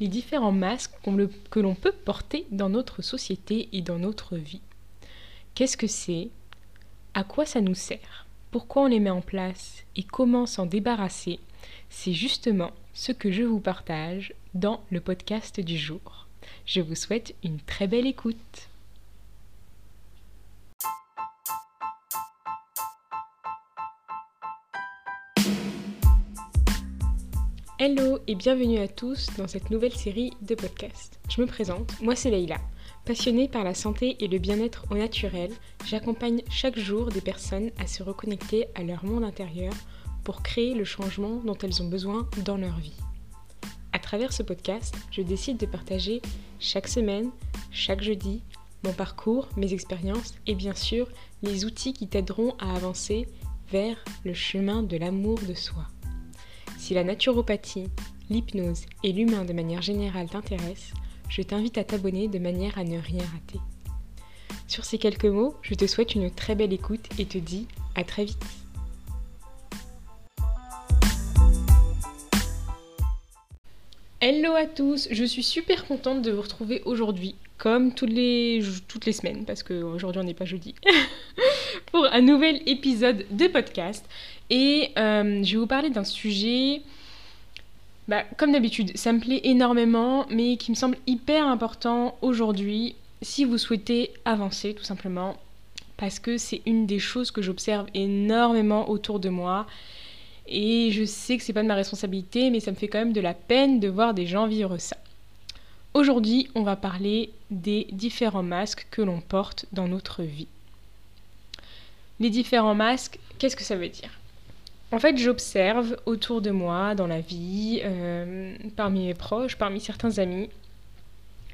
les différents masques que l'on peut porter dans notre société et dans notre vie. Qu'est-ce que c'est? À quoi ça nous sert? Pourquoi on les met en place? Et comment s'en débarrasser? C'est justement ce que je vous partage dans le podcast du jour. Je vous souhaite une très belle écoute. Hello et bienvenue à tous dans cette nouvelle série de podcasts. Je me présente, moi c'est Leïla. Passionnée par la santé et le bien-être au naturel, j'accompagne chaque jour des personnes à se reconnecter à leur monde intérieur pour créer le changement dont elles ont besoin dans leur vie. À travers ce podcast, je décide de partager chaque semaine, chaque jeudi, mon parcours, mes expériences et bien sûr les outils qui t'aideront à avancer vers le chemin de l'amour de soi. Si la naturopathie, l'hypnose et l'humain de manière générale t'intéressent, je t'invite à t'abonner de manière à ne rien rater. Sur ces quelques mots, je te souhaite une très belle écoute et te dis à très vite. Hello à tous, je suis super contente de vous retrouver aujourd'hui, comme toutes les, toutes les semaines, parce qu'aujourd'hui on n'est pas jeudi, pour un nouvel épisode de podcast. Et euh, je vais vous parler d'un sujet, bah, comme d'habitude, ça me plaît énormément, mais qui me semble hyper important aujourd'hui si vous souhaitez avancer tout simplement, parce que c'est une des choses que j'observe énormément autour de moi. Et je sais que c'est pas de ma responsabilité, mais ça me fait quand même de la peine de voir des gens vivre ça. Aujourd'hui, on va parler des différents masques que l'on porte dans notre vie. Les différents masques, qu'est-ce que ça veut dire? En fait, j'observe autour de moi, dans la vie, euh, parmi mes proches, parmi certains amis,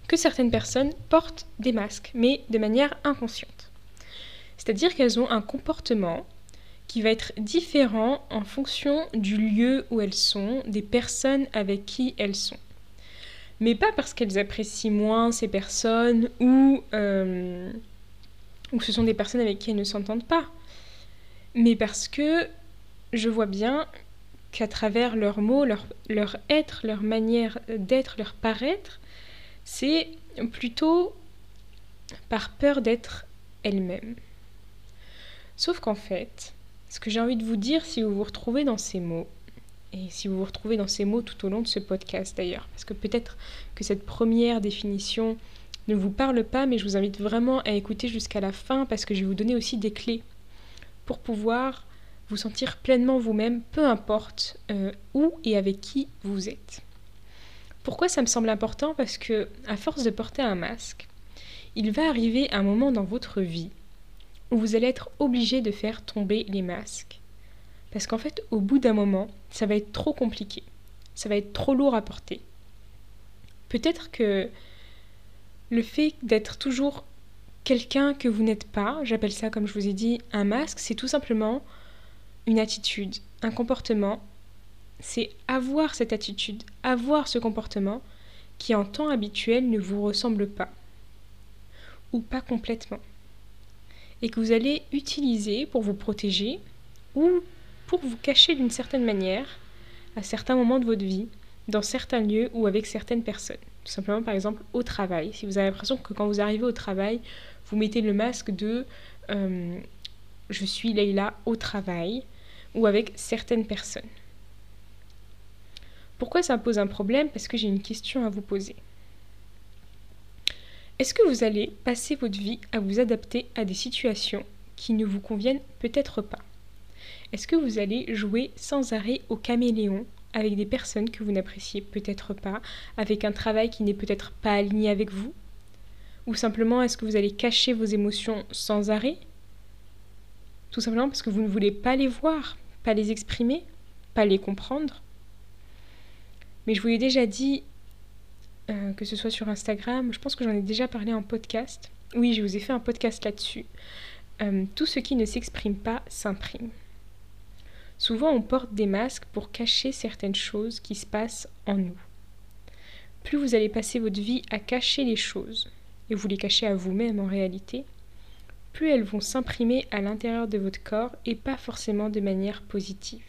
que certaines personnes portent des masques, mais de manière inconsciente. C'est-à-dire qu'elles ont un comportement qui va être différent en fonction du lieu où elles sont, des personnes avec qui elles sont. Mais pas parce qu'elles apprécient moins ces personnes ou, euh, ou ce sont des personnes avec qui elles ne s'entendent pas, mais parce que je vois bien qu'à travers leurs mots, leur, être, leur manière d'être, leur paraître, c'est plutôt par peur d'être elle-même. Sauf qu'en fait, ce que j'ai envie de vous dire, si vous vous retrouvez dans ces mots, et si vous vous retrouvez dans ces mots tout au long de ce podcast d'ailleurs, parce que peut-être que cette première définition ne vous parle pas, mais je vous invite vraiment à écouter jusqu'à la fin, parce que je vais vous donner aussi des clés pour pouvoir vous sentir pleinement vous-même, peu importe euh, où et avec qui vous êtes. Pourquoi ça me semble important? Parce que, à force de porter un masque, il va arriver un moment dans votre vie où vous allez être obligé de faire tomber les masques. Parce qu'en fait, au bout d'un moment, ça va être trop compliqué. Ça va être trop lourd à porter. Peut-être que le fait d'être toujours quelqu'un que vous n'êtes pas, j'appelle ça comme je vous ai dit un masque, c'est tout simplement une attitude, un comportement, c'est avoir cette attitude, avoir ce comportement qui en temps habituel ne vous ressemble pas, ou pas complètement, et que vous allez utiliser pour vous protéger ou pour vous cacher d'une certaine manière à certains moments de votre vie, dans certains lieux ou avec certaines personnes. Tout simplement, par exemple, au travail. Si vous avez l'impression que quand vous arrivez au travail, vous mettez le masque de euh, je suis Leïla au travail, ou avec certaines personnes. Pourquoi ça pose un problème? Parce que j'ai une question à vous poser. Est-ce que vous allez passer votre vie à vous adapter à des situations qui ne vous conviennent peut-être pas? Est-ce que vous allez jouer sans arrêt au caméléon avec des personnes que vous n'appréciez peut-être pas, avec un travail qui n'est peut-être pas aligné avec vous? Ou simplement est-ce que vous allez cacher vos émotions sans arrêt? Tout simplement parce que vous ne voulez pas les voir, pas les exprimer, pas les comprendre. Mais je vous l'ai déjà dit, euh, que ce soit sur Instagram, je pense que j'en ai déjà parlé en podcast. Oui, je vous ai fait un podcast là-dessus. Euh, tout ce qui ne s'exprime pas s'imprime. Souvent, on porte des masques pour cacher certaines choses qui se passent en nous. Plus vous allez passer votre vie à cacher les choses, et vous les cachez à vous-même en réalité, plus elles vont s'imprimer à l'intérieur de votre corps et pas forcément de manière positive.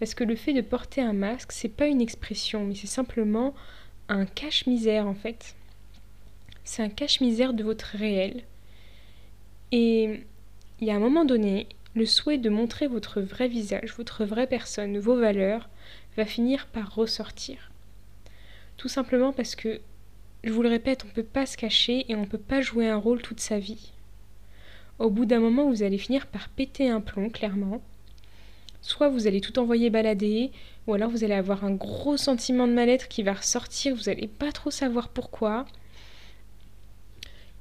Parce que le fait de porter un masque, c'est pas une expression, mais c'est simplement un cache-misère en fait. C'est un cache-misère de votre réel. Et il y a un moment donné, le souhait de montrer votre vrai visage, votre vraie personne, vos valeurs, va finir par ressortir. Tout simplement parce que, je vous le répète, on ne peut pas se cacher et on ne peut pas jouer un rôle toute sa vie. Au bout d'un moment, vous allez finir par péter un plomb, clairement. Soit vous allez tout envoyer balader, ou alors vous allez avoir un gros sentiment de mal-être qui va ressortir, vous n'allez pas trop savoir pourquoi.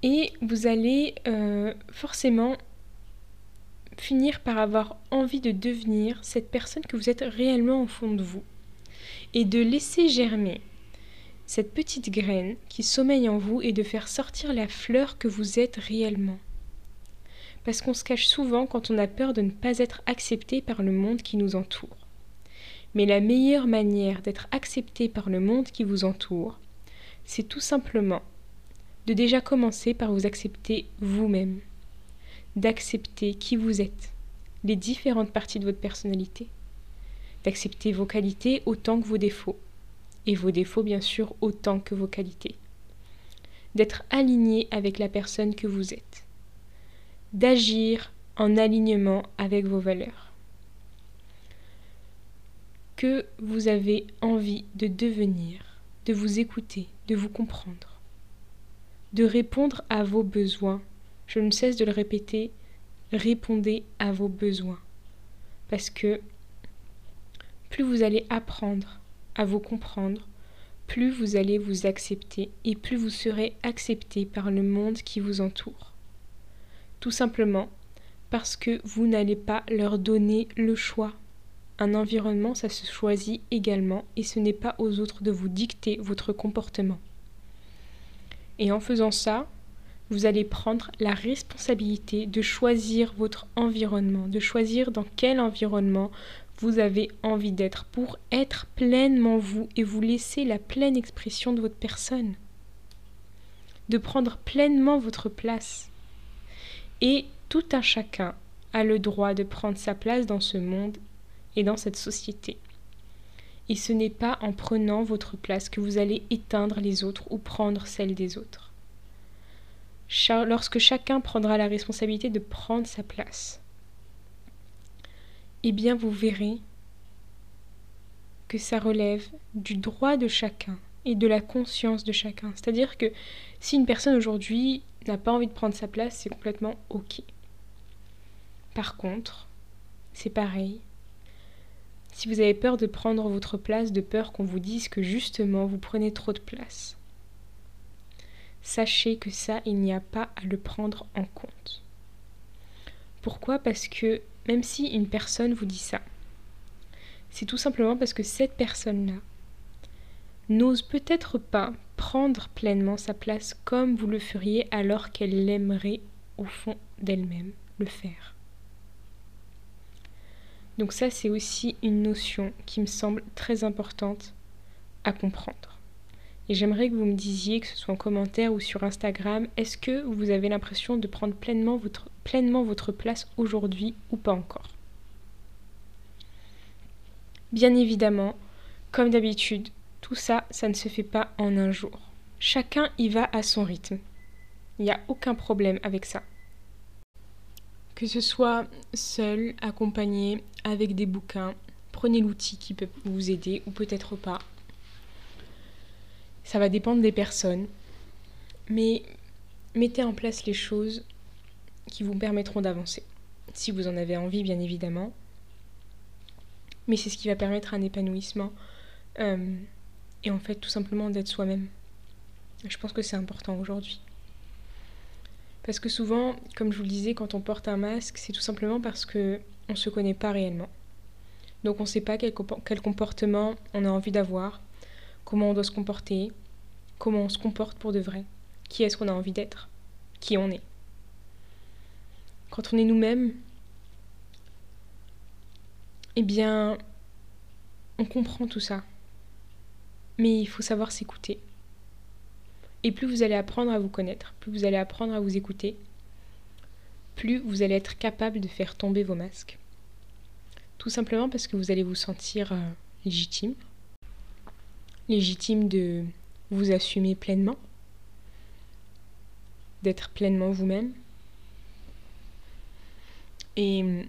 Et vous allez euh, forcément finir par avoir envie de devenir cette personne que vous êtes réellement au fond de vous. Et de laisser germer cette petite graine qui sommeille en vous et de faire sortir la fleur que vous êtes réellement. Parce qu'on se cache souvent quand on a peur de ne pas être accepté par le monde qui nous entoure. Mais la meilleure manière d'être accepté par le monde qui vous entoure, c'est tout simplement de déjà commencer par vous accepter vous-même d'accepter qui vous êtes, les différentes parties de votre personnalité, d'accepter vos qualités autant que vos défauts, et vos défauts bien sûr autant que vos qualités, d'être aligné avec la personne que vous êtes, d'agir en alignement avec vos valeurs, que vous avez envie de devenir, de vous écouter, de vous comprendre, de répondre à vos besoins je ne cesse de le répéter, répondez à vos besoins. Parce que plus vous allez apprendre à vous comprendre, plus vous allez vous accepter et plus vous serez accepté par le monde qui vous entoure. Tout simplement parce que vous n'allez pas leur donner le choix. Un environnement, ça se choisit également et ce n'est pas aux autres de vous dicter votre comportement. Et en faisant ça, vous allez prendre la responsabilité de choisir votre environnement, de choisir dans quel environnement vous avez envie d'être pour être pleinement vous et vous laisser la pleine expression de votre personne. De prendre pleinement votre place. Et tout un chacun a le droit de prendre sa place dans ce monde et dans cette société. Et ce n'est pas en prenant votre place que vous allez éteindre les autres ou prendre celle des autres lorsque chacun prendra la responsabilité de prendre sa place, eh bien vous verrez que ça relève du droit de chacun et de la conscience de chacun. C'est-à-dire que si une personne aujourd'hui n'a pas envie de prendre sa place, c'est complètement OK. Par contre, c'est pareil. Si vous avez peur de prendre votre place, de peur qu'on vous dise que justement vous prenez trop de place, sachez que ça, il n'y a pas à le prendre en compte. Pourquoi? Parce que même si une personne vous dit ça, c'est tout simplement parce que cette personne-là n'ose peut-être pas prendre pleinement sa place comme vous le feriez alors qu'elle l'aimerait au fond d'elle-même le faire. Donc ça, c'est aussi une notion qui me semble très importante à comprendre. Et j'aimerais que vous me disiez, que ce soit en commentaire ou sur Instagram, est-ce que vous avez l'impression de prendre pleinement votre, pleinement votre place aujourd'hui ou pas encore? Bien évidemment, comme d'habitude, tout ça, ça ne se fait pas en un jour. Chacun y va à son rythme. Il n'y a aucun problème avec ça. Que ce soit seul, accompagné, avec des bouquins, prenez l'outil qui peut vous aider ou peut-être pas. Ça va dépendre des personnes. Mais mettez en place les choses qui vous permettront d'avancer. Si vous en avez envie, bien évidemment. Mais c'est ce qui va permettre un épanouissement. Euh, et en fait, tout simplement d'être soi-même. Je pense que c'est important aujourd'hui. Parce que souvent, comme je vous le disais, quand on porte un masque, c'est tout simplement parce que on se connaît pas réellement. Donc on ne sait pas quel, quel comportement on a envie d'avoir, comment on doit se comporter, comment on se comporte pour de vrai, qui est-ce qu'on a envie d'être, qui on est. Quand on est nous-mêmes, eh bien, on comprend tout ça. Mais il faut savoir s'écouter. Et plus vous allez apprendre à vous connaître, plus vous allez apprendre à vous écouter, plus vous allez être capable de faire tomber vos masques. Tout simplement parce que vous allez vous sentir euh, légitime. Légitime de vous assumer pleinement. D'être pleinement vous-même. Et hum,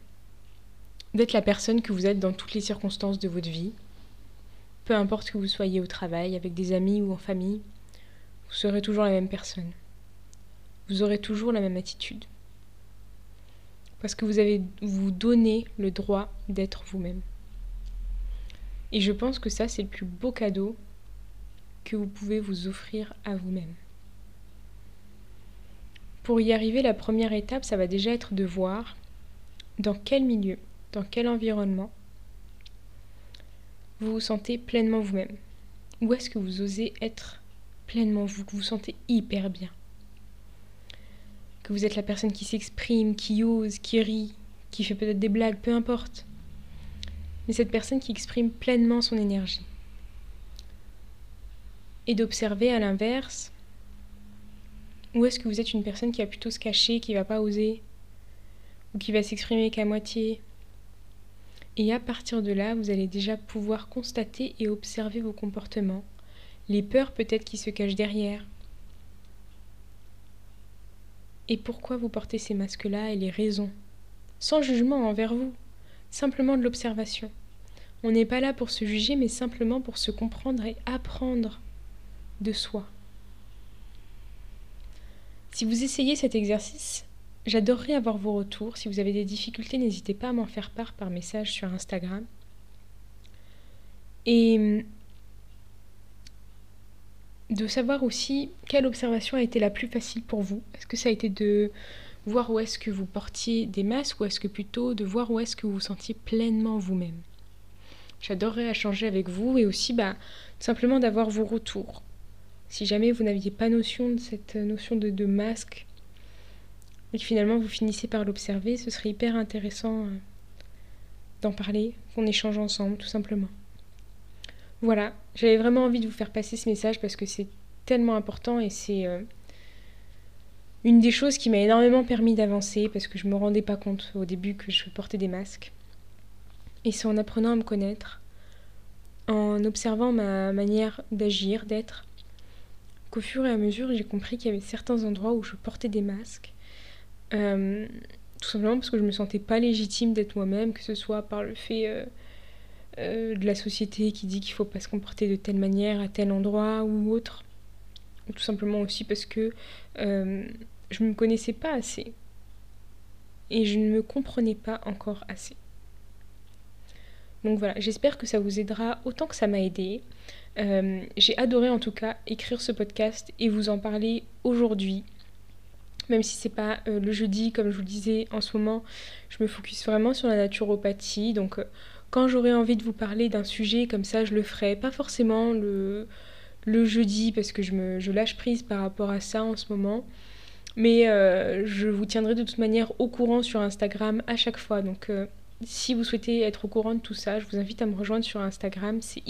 d'être la personne que vous êtes dans toutes les circonstances de votre vie. Peu importe que vous soyez au travail, avec des amis ou en famille, vous serez toujours la même personne. Vous aurez toujours la même attitude. Parce que vous avez vous donné le droit d'être vous-même. Et je pense que ça, c'est le plus beau cadeau que vous pouvez vous offrir à vous-même. Pour y arriver, la première étape, ça va déjà être de voir dans quel milieu, dans quel environnement vous vous sentez pleinement vous-même Où est-ce que vous osez être pleinement vous, que vous vous sentez hyper bien? Que vous êtes la personne qui s'exprime, qui ose, qui rit, qui fait peut-être des blagues, peu importe. Mais cette personne qui exprime pleinement son énergie. Et d'observer à l'inverse, où est-ce que vous êtes une personne qui va plutôt se cacher, qui va pas oser, ou qui va s'exprimer qu'à moitié, et à partir de là, vous allez déjà pouvoir constater et observer vos comportements, les peurs peut-être qui se cachent derrière. Et pourquoi vous portez ces masques-là et les raisons? Sans jugement envers vous, simplement de l'observation. On n'est pas là pour se juger, mais simplement pour se comprendre et apprendre de soi. Si vous essayez cet exercice, J'adorerais avoir vos retours. Si vous avez des difficultés, n'hésitez pas à m'en faire part par message sur Instagram. Et hum, de savoir aussi quelle observation a été la plus facile pour vous. Est-ce que ça a été de voir où est-ce que vous portiez des masques ou est-ce que plutôt de voir où est-ce que vous sentiez pleinement vous-même? J'adorerais échanger avec vous et aussi bah, simplement d'avoir vos retours. Si jamais vous n'aviez pas notion de cette notion de, masque, et que finalement vous finissez par l'observer, ce serait hyper intéressant euh, d'en parler, qu'on échange ensemble, tout simplement. Voilà, j'avais vraiment envie de vous faire passer ce message parce que c'est tellement important et c'est euh, une des choses qui m'a énormément permis d'avancer parce que je me rendais pas compte au début que je portais des masques. Et c'est en apprenant à me connaître, en observant ma manière d'agir, d'être, qu'au fur et à mesure j'ai compris qu'il y avait certains endroits où je portais des masques euh, tout simplement parce que je me sentais pas légitime d'être moi-même, que ce soit par le fait euh, euh, de la société qui dit qu'il faut pas se comporter de telle manière à tel endroit ou autre. Ou tout simplement aussi parce que je ne me connaissais pas assez. Et je ne me comprenais pas encore assez. Donc voilà, j'espère que ça vous aidera autant que ça m'a aidé. J'ai adoré en tout cas écrire ce podcast et vous en parler aujourd'hui même si c'est pas euh, le jeudi, comme je vous le disais en ce moment, je me focus vraiment sur la naturopathie. Donc, euh, quand j'aurai envie de vous parler d'un sujet comme ça, je le ferai. Pas forcément le, le jeudi, parce que je, me, je lâche prise par rapport à ça en ce moment. Mais euh, je vous tiendrai de toute manière au courant sur Instagram à chaque fois. Donc, si vous souhaitez être au courant de tout ça, je vous invite à me rejoindre sur Instagram. C'est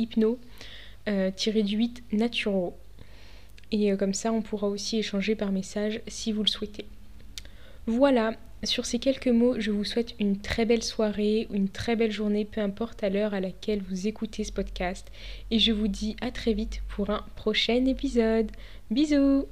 hypno-du-8 naturo. Et euh, comme ça, on pourra aussi échanger par message si vous le souhaitez. Voilà, sur ces quelques mots, je vous souhaite une très belle soirée ou une très belle journée, peu importe à l'heure à laquelle vous écoutez ce podcast. Et je vous dis à très vite pour un prochain épisode. Bisous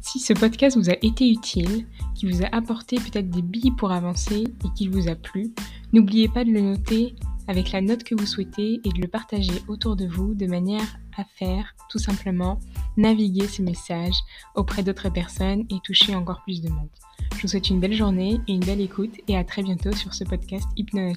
Si ce podcast vous a été utile, qui vous a apporté peut-être des billes pour avancer et qu'il vous a plu, n'oubliez pas de le noter avec la note que vous souhaitez et de le partager autour de vous de manière à faire tout simplement naviguer ce message auprès d'autres personnes et toucher encore plus de monde. Je vous souhaite une belle journée et une belle écoute et à très bientôt sur ce podcast Hypno